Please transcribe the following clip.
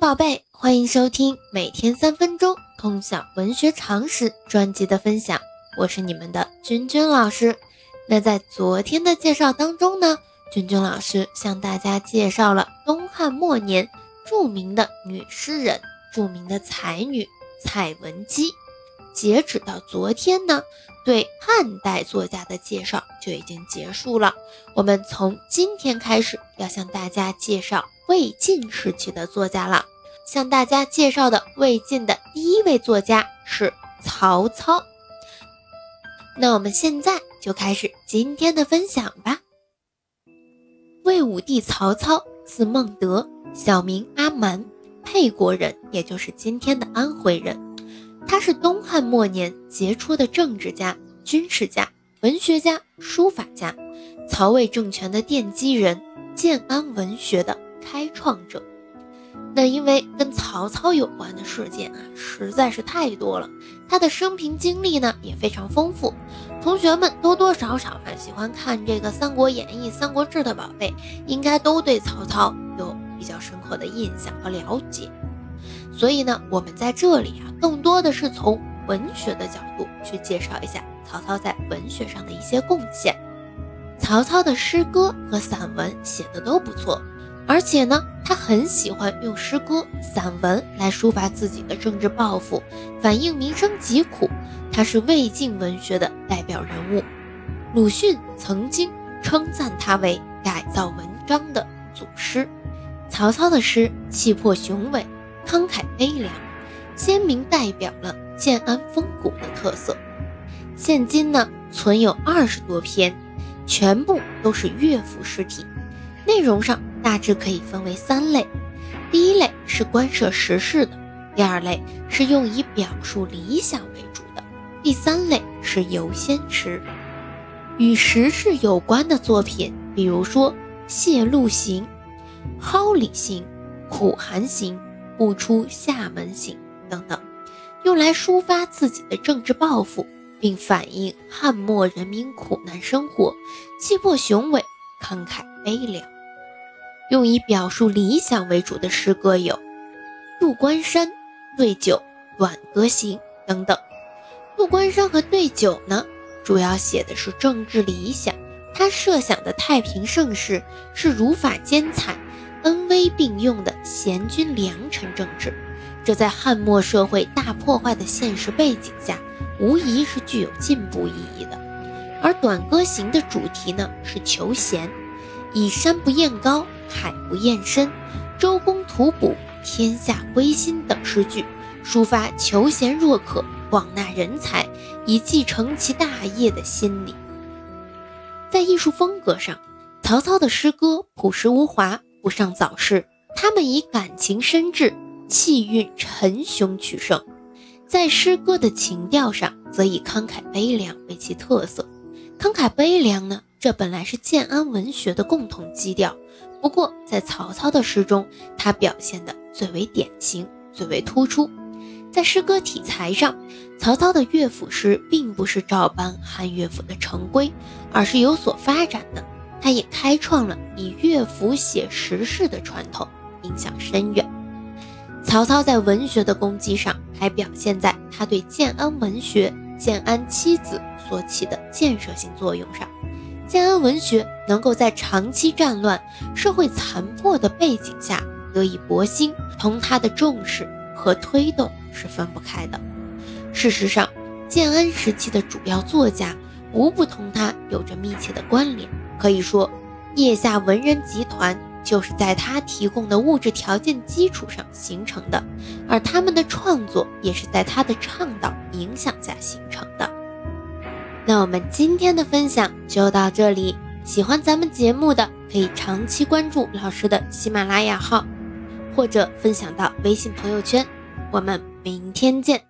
宝贝，欢迎收听每天三分钟通晓文学常识专辑的分享，我是你们的君君老师。那在昨天的介绍当中呢，君君老师向大家介绍了东汉末年著名的女诗人、著名的才女蔡文姬。截止到昨天呢，对汉代作家的介绍就已经结束了。我们从今天开始要向大家介绍魏晋时期的作家了。向大家介绍的魏晋的第一位作家是曹操。那我们现在就开始今天的分享吧。魏武帝曹操，字孟德，小名阿瞒，沛国人，也就是今天的安徽人。他是东汉末年杰出的政治家、军事家、文学家、书法家，曹魏政权的奠基人，建安文学的开创者。那因为跟曹操有关的事件啊，实在是太多了。他的生平经历呢也非常丰富，同学们多多少少啊喜欢看这个《三国演义》《三国志》的宝贝，应该都对曹操有比较深刻的印象和了解。所以呢，我们在这里啊，更多的是从文学的角度去介绍一下曹操在文学上的一些贡献。曹操的诗歌和散文写的都不错。而且呢，他很喜欢用诗歌、散文来抒发自己的政治抱负，反映民生疾苦。他是魏晋文学的代表人物。鲁迅曾经称赞他为改造文章的祖师。曹操的诗气魄雄伟、慷慨悲凉，鲜明代表了建安风骨的特色。现今呢，存有二十多篇，全部都是乐府诗体，内容上。大致可以分为三类，第一类是关涉时事的，第二类是用以表述理想为主的，第三类是游仙诗。与时事有关的作品，比如说《谢路行》《蒿里行》《苦寒行》《不出厦门行》等等，用来抒发自己的政治抱负，并反映汉末人民苦难生活，气魄雄伟，慷慨悲凉。用以表述理想为主的诗歌有《入关山》《对酒》《短歌行》等等。《入关山》和《对酒》呢，主要写的是政治理想。他设想的太平盛世是儒法兼采、恩威并用的贤君良臣政治，这在汉末社会大破坏的现实背景下，无疑是具有进步意义的。而《短歌行》的主题呢，是求贤，以山不厌高。海不厌深，周公吐哺，天下归心等诗句，抒发求贤若渴、广纳人才以继承其大业的心理。在艺术风格上，曹操的诗歌朴实无华，不上早逝。他们以感情深挚、气韵沉雄取胜。在诗歌的情调上，则以慷慨悲凉为其特色。慷慨悲凉呢，这本来是建安文学的共同基调。不过，在曹操的诗中，他表现的最为典型、最为突出。在诗歌题材上，曹操的乐府诗并不是照搬汉乐府的成规，而是有所发展的。他也开创了以乐府写时事的传统，影响深远。曹操在文学的功绩上，还表现在他对建安文学、建安七子所起的建设性作用上。建安文学能够在长期战乱、社会残破的背景下得以勃兴，同他的重视和推动是分不开的。事实上，建安时期的主要作家无不同他有着密切的关联。可以说，叶下文人集团就是在他提供的物质条件基础上形成的，而他们的创作也是在他的倡导影响下形成的。那我们今天的分享就到这里。喜欢咱们节目的，可以长期关注老师的喜马拉雅号，或者分享到微信朋友圈。我们明天见。